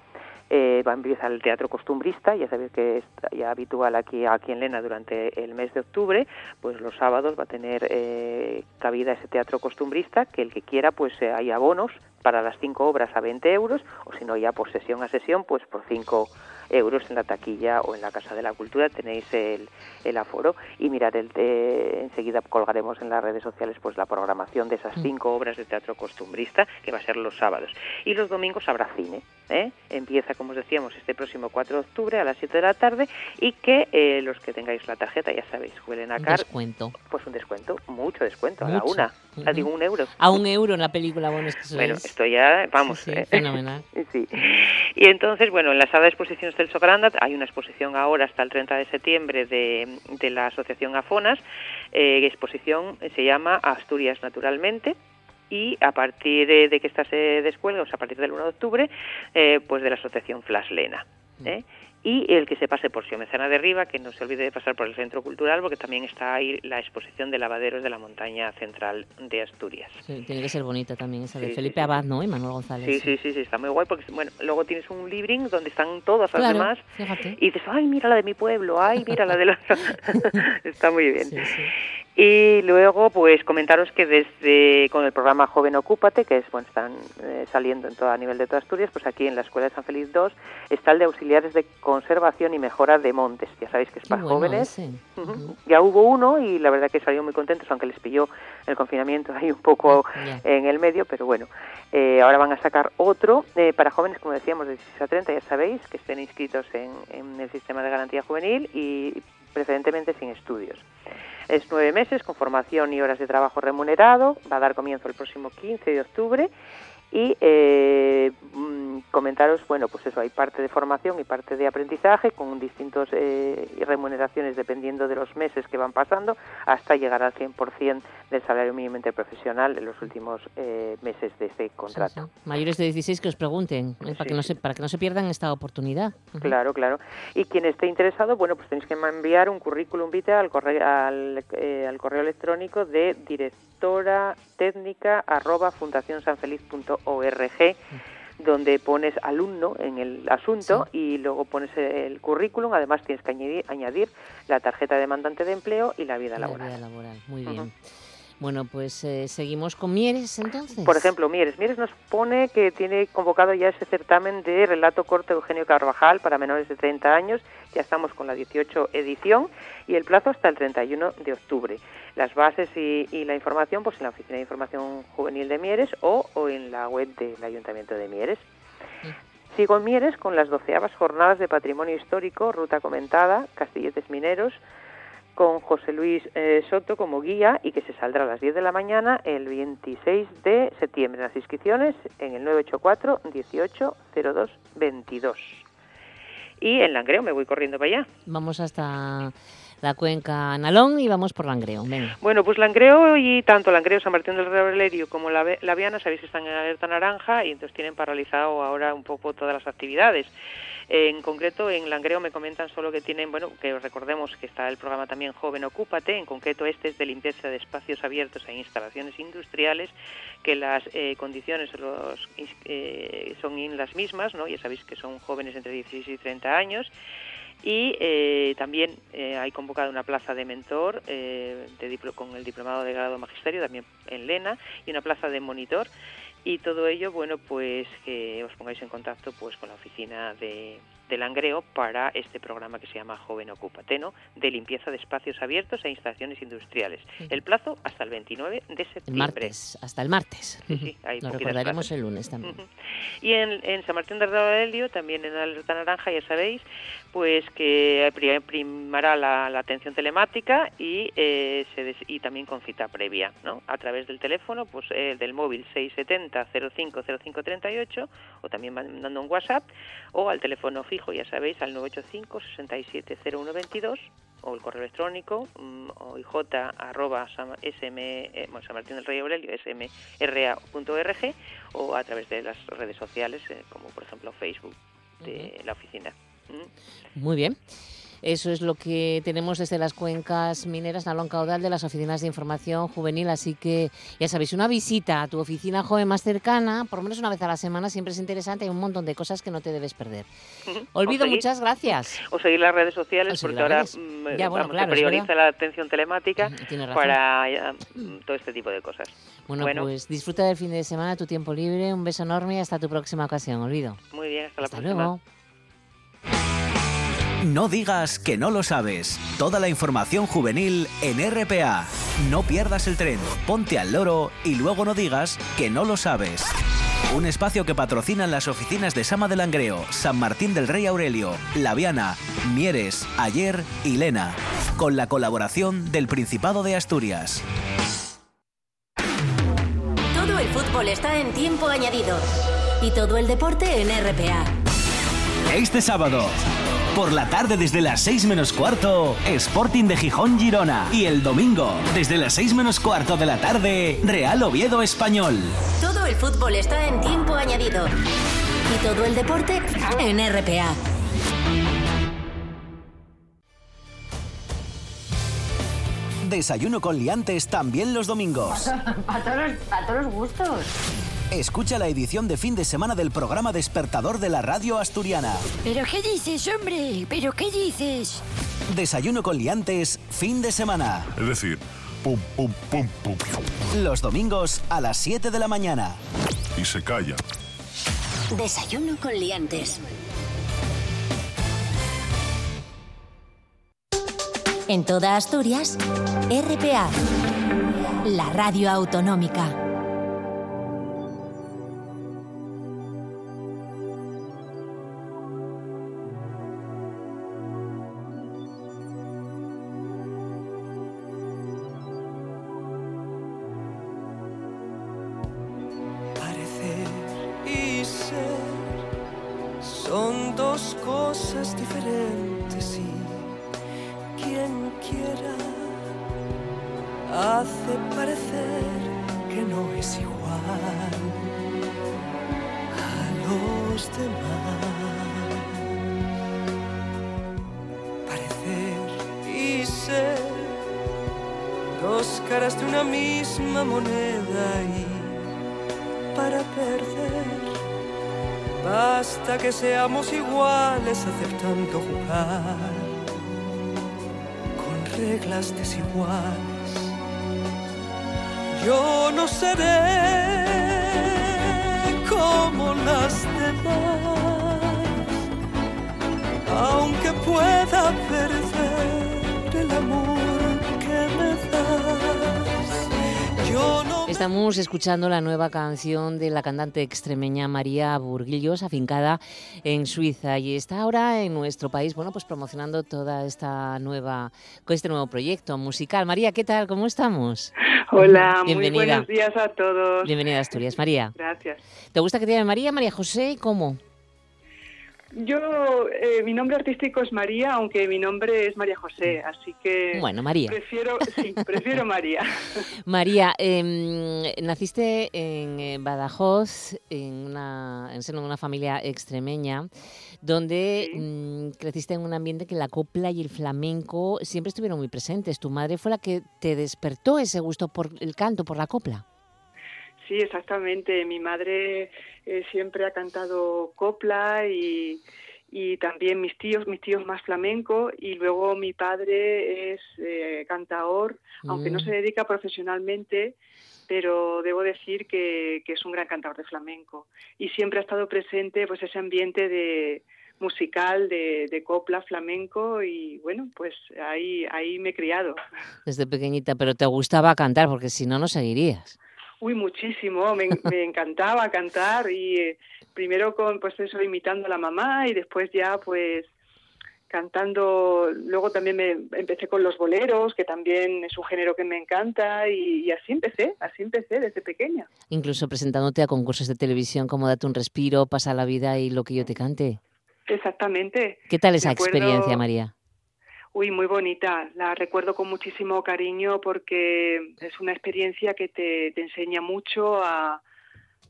Eh, va a empezar el teatro costumbrista, ya sabéis que es ya habitual aquí, aquí en Lena durante el mes de octubre, pues los sábados va a tener eh, cabida ese teatro costumbrista, que el que quiera pues eh, hay abonos para las cinco obras a 20 euros, o si no ya por sesión a sesión, pues por 5 euros en la taquilla o en la Casa de la Cultura tenéis el, el aforo y mirad, el, eh, enseguida colgaremos en las redes sociales pues la programación de esas cinco obras de teatro costumbrista que va a ser los sábados y los domingos habrá cine ¿eh? empieza como os decíamos este próximo 4 de octubre a las 7 de la tarde y que eh, los que tengáis la tarjeta ya sabéis juelen a car descuento. pues un descuento mucho descuento a la una digo un euro A un euro en la película, bueno, es que bueno, es... esto ya, vamos. Sí, sí, fenomenal. <laughs> Sí. Y entonces, bueno, en la sala de exposiciones del Sogranda hay una exposición ahora hasta el 30 de septiembre de, de la Asociación Afonas. Eh, exposición eh, se llama Asturias Naturalmente y a partir de, que esta se descuelga, o sea, a partir del 1 de octubre, eh, pues de la Asociación Flaslena. ¿eh? Y el que se pase por Siomezana de Riva, que no se olvide de pasar por el Centro Cultural, porque también está ahí la exposición de lavaderos de la montaña central de Asturias. Sí, tiene que ser bonita también esa de Sí, sí, Felipe Abad, ¿no? Y Manuel González. Sí, sí, sí, sí, está muy guay porque, bueno, luego tienes un libring donde están todas las Claro, demás fíjate. y dices, ay, mira la de mi pueblo, ay, mira la de la... <laughs> <laughs> está muy bien. Y luego, pues comentaros que desde con el programa Joven Ocúpate, que es bueno, están eh, saliendo en todo a nivel de toda Asturias, pues aquí en la Escuela de San Feliz II está el de auxiliares de conservación y mejora de montes. Ya sabéis que es para bueno jóvenes. Ya hubo uno y la verdad que salieron muy contentos, aunque les pilló el confinamiento ahí un poco Ya. en el medio, pero bueno, eh, ahora van a sacar otro eh, para jóvenes, como decíamos, de 16 a 30, ya sabéis, que estén inscritos en, en el sistema de garantía juvenil y preferentemente sin estudios. Es nueve meses con formación y horas de trabajo remunerado, va a dar comienzo el próximo 15 de octubre y eh, mm, comentaros, bueno, pues eso, hay parte de formación y parte de aprendizaje con distintos eh, remuneraciones dependiendo de los meses que van pasando hasta llegar al 100% del salario mínimo interprofesional en los últimos eh, meses de este contrato. Mayores de 16 que os pregunten, ¿eh? para, que no se, para que no se pierdan esta oportunidad. Claro, claro. Y quien esté interesado, bueno, pues tenéis que enviar un currículum vitae al correo, al, eh, al correo electrónico de directora técnica arroba fundacionsanfeliz.org donde pones alumno en el asunto y luego pones el currículum. Además, tienes que añadir, añadir la tarjeta de demandante de empleo y la vida La laboral. vida laboral, muy bien. Bueno, pues eh, seguimos con Mieres entonces. Por ejemplo, Mieres. Mieres nos pone que tiene convocado ya ese certamen de relato corto Eugenio Carvajal para menores de 30 años. Ya estamos con la 18 edición y el plazo hasta el 31 de octubre. Las bases y, y la información pues en la Oficina de Información Juvenil de Mieres o, o en la web del Ayuntamiento de Mieres. Sigo en Mieres con las doceavas jornadas de patrimonio histórico, ruta comentada, Castilletes Mineros, con José Luis eh, Soto como guía y que se saldrá a las 10 de la mañana el 26 de septiembre. Las inscripciones en el 984 18 02 22. Y en Langreo me voy corriendo para allá. Vamos hasta la cuenca Nalón y vamos por Langreo. Bueno, pues Langreo y tanto Langreo, San Martín del Realerio como la, la Viana, sabéis que están en alerta naranja y entonces tienen paralizado ahora un poco todas las actividades. En concreto, en Langreo me comentan solo que tienen, bueno, que recordemos que está el programa también Joven Ocúpate, en concreto este es de limpieza de espacios abiertos e instalaciones industriales, que las eh, condiciones los, eh, son las mismas, ¿no? Ya sabéis que son jóvenes entre 16 y 30 años y eh, también eh, hay convocado una plaza de mentor eh, de con el diplomado de grado magisterio también en Lena y una plaza de monitor. Y todo ello bueno pues que os pongáis en contacto pues con la oficina de, de Langreo para este programa que se llama Joven Ocúpate ¿no? de limpieza de espacios abiertos e instalaciones industriales el plazo hasta el 29 de septiembre El martes, hasta el martes. Sí, sí, hay Lo recordaremos plazas. el lunes también. Y en, en San Martín de Aurelio, también en Alerta Naranja, ya sabéis, pues que pri- primará la, la atención telemática y, eh, se des- y también con cita previa, ¿no? A través del teléfono, pues eh, del móvil 670 050538 o también mandando un WhatsApp o al teléfono fijo, ya sabéis, al 985 67 0122 o el correo electrónico mm, o ij arroba sam- sm, eh, bueno, San Martín del Rey Aurelio smra.org o a través de las redes sociales eh, como por ejemplo Facebook de la oficina. Mm. Muy bien. Eso es lo que tenemos desde las cuencas mineras Nalón Caudal de las oficinas de información juvenil. Así que ya sabéis, una visita a tu oficina joven más cercana, por lo menos una vez a la semana, siempre es interesante. Hay un montón de cosas que no te debes perder. Olvido, muchas gracias. O seguir las redes sociales, porque ahora redes. mm, Ya, bueno, vamos, claro, se prioriza la atención telemática para mm, todo este tipo de cosas. Bueno, pues disfruta del fin de semana, tu tiempo libre. Un beso enorme y hasta tu próxima ocasión. Olvido. Muy bien, hasta la Hasta próxima. luego. No digas que no lo sabes. Toda la información juvenil en RPA. No pierdas el tren, ponte al loro y luego no digas que no lo sabes. Un espacio que patrocinan las oficinas de Sama de Langreo, San Martín del Rey Aurelio, La Viana, Mieres, Ayer y Lena. Con la colaboración del Principado de Asturias. Todo el fútbol está en tiempo añadido. Y todo el deporte en RPA. Este sábado, por la tarde desde las 6 menos cuarto, Sporting de Gijón Girona. Y el domingo, desde las 6 menos cuarto de la tarde, Real Oviedo Español. Todo el fútbol está en tiempo añadido. Y todo el deporte en RPA. Desayuno con liantes también los domingos. <laughs> Para todos, pa' todos los gustos. Escucha la edición de fin de semana del programa Despertador de la radio asturiana. ¿Pero qué dices, hombre? ¿Pero qué dices? Desayuno con liantes, fin de semana. Es decir, pum, pum, pum, pum. Los domingos a las 7 de la mañana. Y se calla. Desayuno con liantes. En toda Asturias, RPA. La radio autonómica. Estamos escuchando la nueva canción de la cantante extremeña María Burguillos, afincada en Suiza, y está ahora en nuestro país, bueno, pues promocionando toda esta nueva, con este nuevo proyecto musical. María, ¿qué tal? ¿Cómo estamos? Hola, <laughs> muy Bienvenida. buenos días a todos. Bienvenida a Asturias, María. Gracias. ¿Te gusta que te llame María, María José? ¿Cómo? Yo, eh, mi nombre artístico es María, aunque mi nombre es María José, así que Bueno, María. prefiero, sí, prefiero María. <laughs> María, em, naciste en eh, Badajoz, en, una, en seno de una familia extremeña, donde mm, creciste en un ambiente que la copla y el flamenco siempre estuvieron muy presentes. Tu madre fue la que te despertó ese gusto por el canto, por la copla. Sí, exactamente. Mi madre eh, siempre ha cantado copla y, y también mis tíos, mis tíos más flamenco y luego mi padre es eh, cantador, aunque no Mm. se dedica profesionalmente, pero debo decir que, que es un gran cantador de flamenco y siempre ha estado presente pues ese ambiente de musical de, de copla flamenco y bueno pues ahí ahí me he criado Desde pequeñita, pero te gustaba cantar, porque si no, no seguirías. Uy, muchísimo, me, me encantaba cantar y eh, primero con pues eso imitando a la mamá y después ya pues cantando, luego también me empecé con los boleros, que también es un género que me encanta y, y así empecé, así empecé desde pequeña. Incluso presentándote a concursos de televisión como Date un respiro, Pasa la vida y lo que yo te cante. Exactamente. ¿Qué tal esa acuerdo- experiencia, María? Uy, muy bonita. La recuerdo con muchísimo cariño porque es una experiencia que te, te enseña mucho a,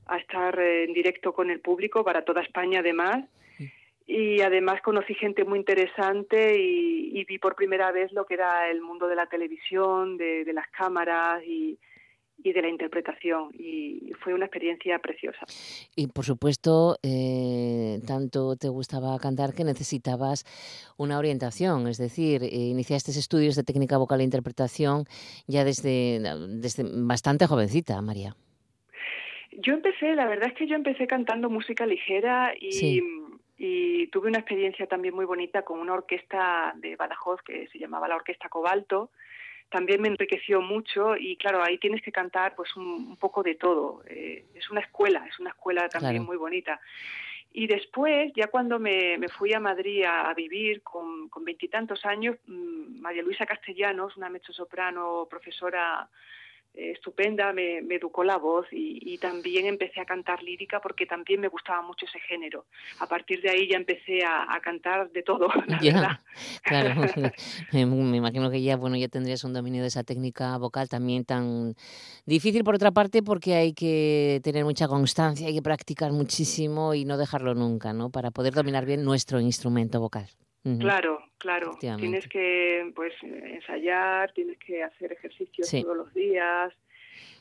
a estar en directo con el público para toda España además. Y además conocí gente muy interesante y, y vi por primera vez lo que era el mundo de la televisión, de, de las cámaras y, y de la interpretación. Y fue una experiencia preciosa. Y por supuesto, eh, tanto te gustaba cantar que necesitabas una orientación, es decir, eh, iniciaste estudios de técnica vocal e interpretación ya desde, desde bastante jovencita, María. Yo empecé, la verdad es que yo empecé cantando música ligera y, Sí. y tuve una experiencia también muy bonita con una orquesta de Badajoz que se llamaba la Orquesta Cobalto. También me enriqueció mucho y claro, ahí tienes que cantar pues un, un poco de todo. Eh, es una escuela, es una escuela también Claro. muy bonita. Y después, ya cuando me, me fui a Madrid a, a vivir con con veintitantos años, mm, María Luisa Castellanos, una mezzosoprano, profesora eh, estupenda, me, me educó la voz y, y también empecé a cantar lírica porque también me gustaba mucho ese género. A partir de ahí ya empecé a, a cantar de todo, la verdad. Ya, claro. <laughs> <laughs> me, me imagino que ya, bueno, ya tendrías un dominio de esa técnica vocal también tan difícil por otra parte porque hay que tener mucha constancia, hay que practicar muchísimo y no dejarlo nunca, ¿no? Para poder dominar bien nuestro instrumento vocal. Claro, claro. Tienes que pues ensayar, tienes que hacer ejercicios Sí. todos los días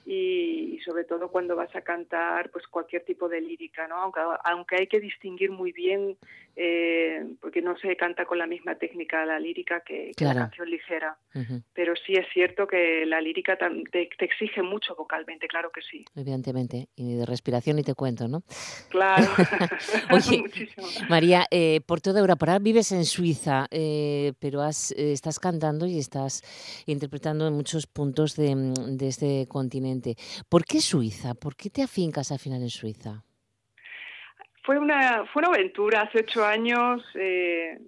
y, y sobre todo cuando vas a cantar pues cualquier tipo de lírica, ¿no? Aunque, aunque hay que distinguir muy bien eh, porque no se canta con la misma técnica la lírica que, que Claro. la canción ligera. Ujú, Pero sí es cierto que la lírica te, te exige mucho vocalmente, claro que sí. Evidentemente. Y de respiración ni te cuento, ¿no? Claro. <laughs> <laughs> Oye, Muchísimo. María, eh, por toda Europa, ahora vives en Suiza, eh, pero has, eh, estás cantando y estás interpretando en muchos puntos de, de este continente. ¿Por qué Suiza? ¿Por qué te afincas al final en Suiza? Fue una, fue una aventura. Hace ocho años eh,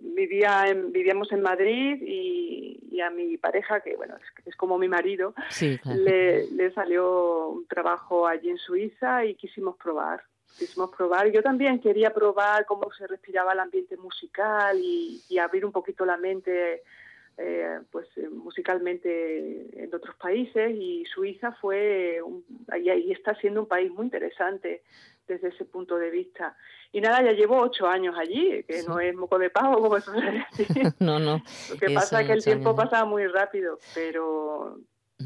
vivía en- vivíamos en Madrid y, y a mi pareja, que bueno, es, es como mi marido, Sí, claro. le, le salió un trabajo allí en Suiza y quisimos probar. Quisimos probar. Yo también quería probar cómo se respiraba el ambiente musical y, y abrir un poquito la mente eh, pues eh, musicalmente en otros países y Suiza fue un- y, y está siendo un país muy interesante desde ese punto de vista. Y nada, ya llevo ocho años allí, que no es moco de pavo, como se suele <laughs> decir. no, no. Lo que es pasa es que el tiempo pasa muy rápido, pero.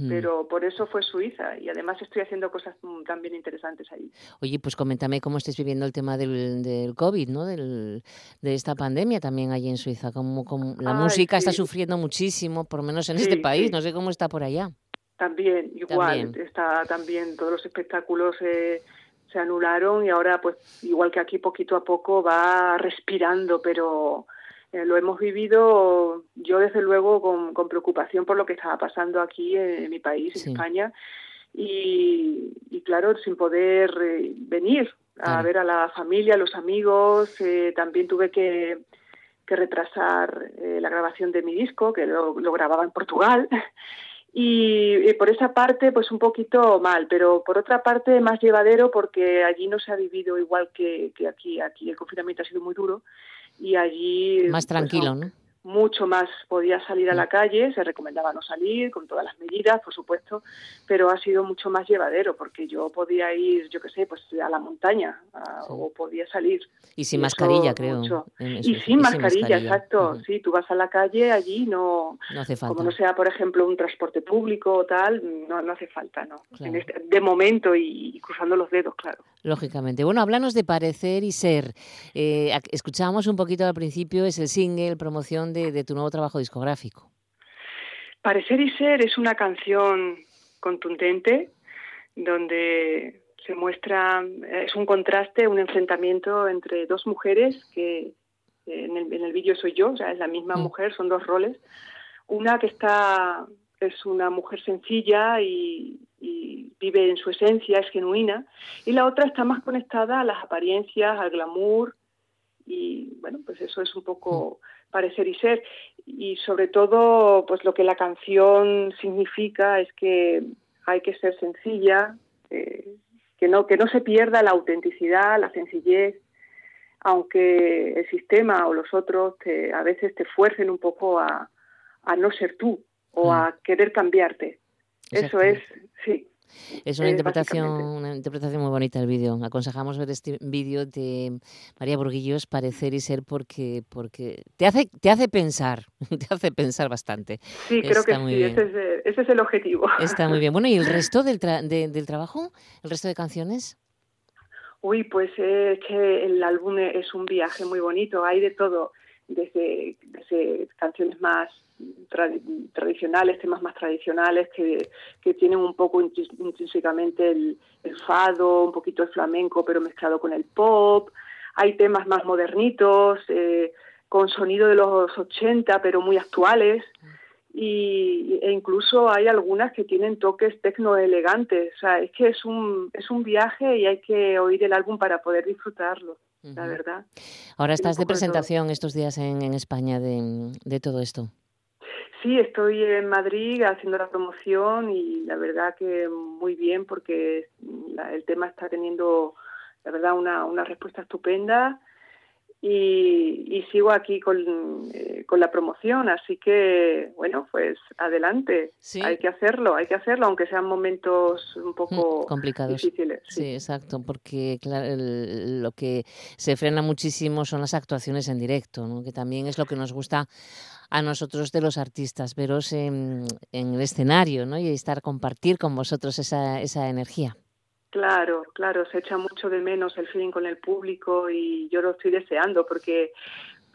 Pero por eso fue Suiza y además estoy haciendo cosas mm, también interesantes ahí. Oye, pues coméntame cómo estáis viviendo el tema del, del COVID, ¿no? Del, de esta pandemia también allí en Suiza. Como, como la Ay, música está sufriendo muchísimo, por lo menos en Sí, este país. sí. No sé cómo está por allá. También, igual, También. está también todos los espectáculos eh, se anularon y ahora pues igual que aquí poquito a poco va respirando, pero eh, lo hemos vivido yo desde luego con, con preocupación por lo que estaba pasando aquí en, en mi país, en. España, y, y claro, sin poder eh, venir a ver a la familia, a los amigos, eh, también tuve que, que retrasar eh, la grabación de mi disco, que lo, lo grababa en Portugal. <laughs> Y, y por esa parte, pues un poquito mal, pero por otra parte más llevadero porque allí no se ha vivido igual que, que aquí. Aquí el confinamiento ha sido muy duro y allí Más pues, tranquilo, ¿no? Mucho más podía salir a la calle, se recomendaba no salir con todas las medidas, por supuesto, pero ha sido mucho más llevadero porque yo podía ir, yo qué sé, pues a la montaña a- o podía salir. Y sin mascarilla, creo. Y sin mascarilla, exacto. Ujú. Sí, tú vas a la calle allí, no, No hace falta. como no sea, por ejemplo, un transporte público o tal, no, no hace falta, ¿no? Claro. En este- de momento y, y cruzando los dedos, claro. Lógicamente. Bueno, háblanos de Parecer y Ser. Eh, escuchábamos un poquito al principio, es el single, promoción de, de tu nuevo trabajo discográfico. Parecer y ser es una canción contundente donde se muestra, es un contraste, un enfrentamiento entre dos mujeres que eh, en el, en el vídeo soy yo, o sea, es la misma mujer, son dos roles. Una que está, es una mujer sencilla y, y vive en su esencia, es genuina, y la otra está más conectada a las apariencias, al glamour, y bueno, pues eso es un poco parecer y ser. Y sobre todo, pues lo que la canción significa es que hay que ser sencilla, eh, que no que no se pierda la autenticidad, la sencillez, aunque el sistema o los otros te, a veces te fuercen un poco a, a no ser tú o a querer cambiarte. Eso es, sí. Es una Eh, interpretación, una interpretación muy bonita del vídeo. Aconsejamos ver este vídeo de María Burguillos, Parecer y Ser, porque, porque te hace, te hace pensar, <laughs> te hace pensar bastante. Sí, creo que Está muy sí, bien. ese es, el- ese es el objetivo. Está muy bien. Bueno, ¿y el <laughs> resto del, tra- de- del trabajo? ¿El resto de canciones? Uy, pues es que el álbum es un viaje muy bonito, hay de todo, desde, canciones más tra- tradicionales, temas más tradicionales que, que tienen un poco intrínsecamente el, el fado, un poquito el flamenco, pero mezclado con el pop. Hay temas más modernitos, eh, con sonido de los 80, pero muy actuales. Y, e incluso hay algunas que tienen toques tecno elegantes. O sea, es que es un, es un viaje y hay que oír el álbum para poder disfrutarlo, la verdad. Ahora estás de todo. presentación estos días en, en España de, de todo esto. Sí, estoy en Madrid haciendo la promoción y la verdad que muy bien porque la- el tema está teniendo, la verdad, una, una respuesta estupenda y, y sigo aquí con, eh, con la promoción, así que, bueno, pues adelante, Sí. hay que hacerlo, hay que hacerlo, aunque sean momentos un poco complicados. difíciles. Sí, exacto, porque claro, el- lo que se frena muchísimo son las actuaciones en directo, ¿no? que también es lo que nos gusta a nosotros de los artistas, veros en, en el escenario ¿no? y estar compartir con vosotros esa, esa energía. Claro, claro, se echa mucho de menos el feeling con el público y yo lo estoy deseando porque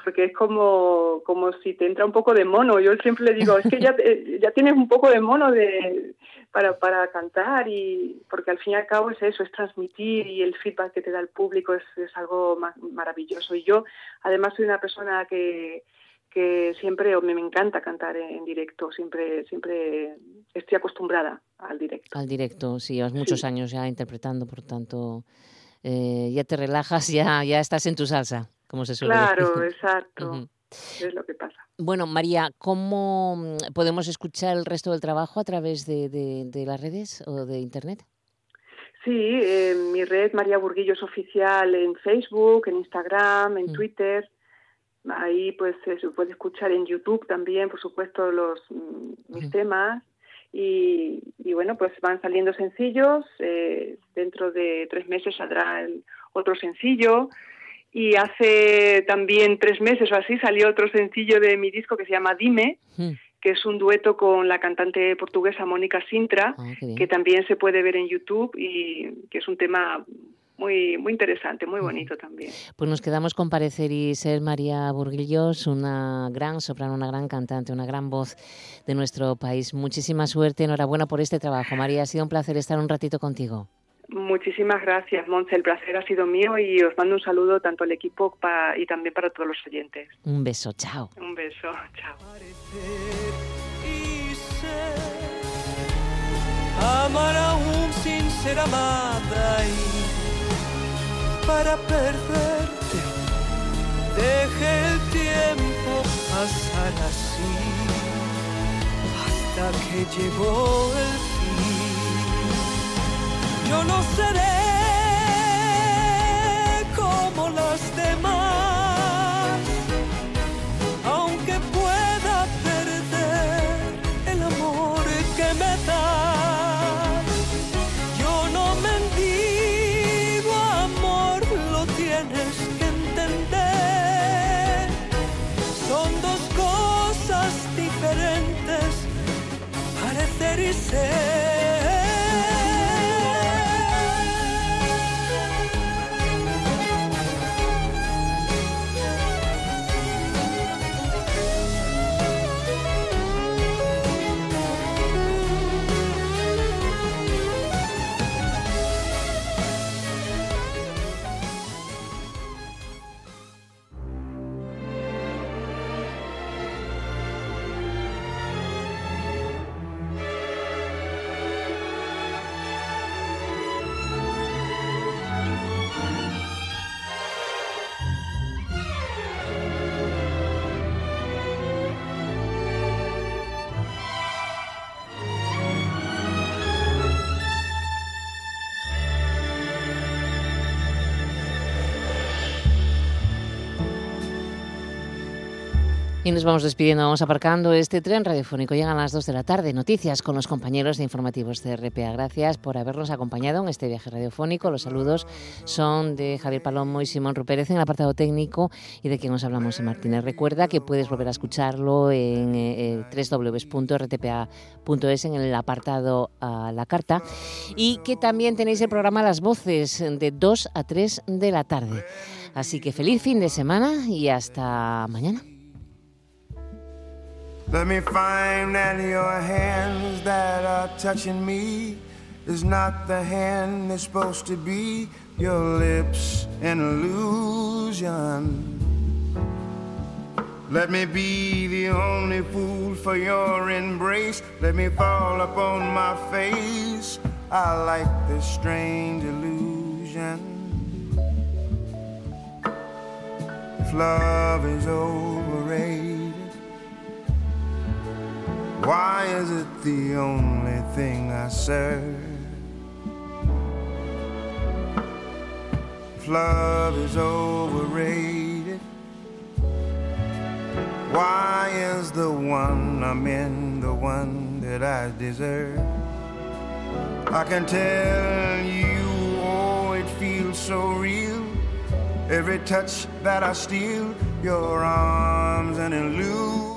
porque es como como si te entra un poco de mono. Yo siempre le digo, es que ya <laughs> ya tienes un poco de mono de para para cantar y porque al fin y al cabo es eso, es transmitir y el feedback que te da el público es, es algo ma- maravilloso. Y yo además soy una persona que que siempre o me, me encanta cantar en, en directo, siempre siempre estoy acostumbrada al directo. Al directo, sí, llevas muchos Sí. años ya interpretando, por tanto, eh, ya te relajas, <laughs> ya, ya estás en tu salsa, como se suele Claro, decir. exacto. Ujú. Es lo que pasa. Bueno, María, ¿cómo mm, podemos escuchar el resto del trabajo a través de, de- de las redes o de Internet? Sí, eh, mi red María Burguillos Oficial en Facebook, en Instagram, en Twitter. Ahí pues se puede escuchar en YouTube también, por supuesto, los mm, mis temas. Y, y bueno, pues van saliendo sencillos. eh, dentro de tres meses saldrá el otro sencillo. Y hace también tres meses o así salió otro sencillo de mi disco que se llama Dime, que es un dueto con la cantante portuguesa Mónica Sintra, Ah, que también se puede ver en YouTube y que es un tema muy, muy interesante, muy bonito también. Pues nos quedamos con parecer y ser María Burguillos, una gran soprano, una gran cantante, una gran voz de nuestro país. Muchísima suerte, enhorabuena por este trabajo. María, ha sido un placer estar un ratito contigo. Muchísimas gracias, Montse. El placer ha sido mío y os mando un saludo tanto al equipo pa- y también para todos los oyentes. Un beso, chao. Un beso, chao. y amar aún sin ser amada y para perderte deje el tiempo pasar así hasta que llegó el fin. Yo no seré Y nos vamos despidiendo, vamos aparcando este tren radiofónico. Llegan las 2 de la tarde. Noticias con los compañeros de informativos de RPA. Gracias por habernos acompañado en este viaje radiofónico. Los saludos son de Javier Palomo y Simón Rupérez en el apartado técnico y de quien os hablamos en Martínez. Recuerda que puedes volver a escucharlo en eh, www.rtpa.es en el apartado a la carta y que también tenéis el programa Las Voces de 2 a 3 de la tarde. Así que feliz fin de semana y hasta mañana. Let me find that your hands that are touching me is not the hand that's supposed to be. Your lips an illusion. Let me be the only fool for your embrace. Let me fall upon my face. I like this strange illusion. If love is overrated. Why is it the only thing I serve? If love is overrated, why is the one I'm in the one that I deserve? I can tell you, oh, it feels so real. Every touch that I steal, your arms an illusion.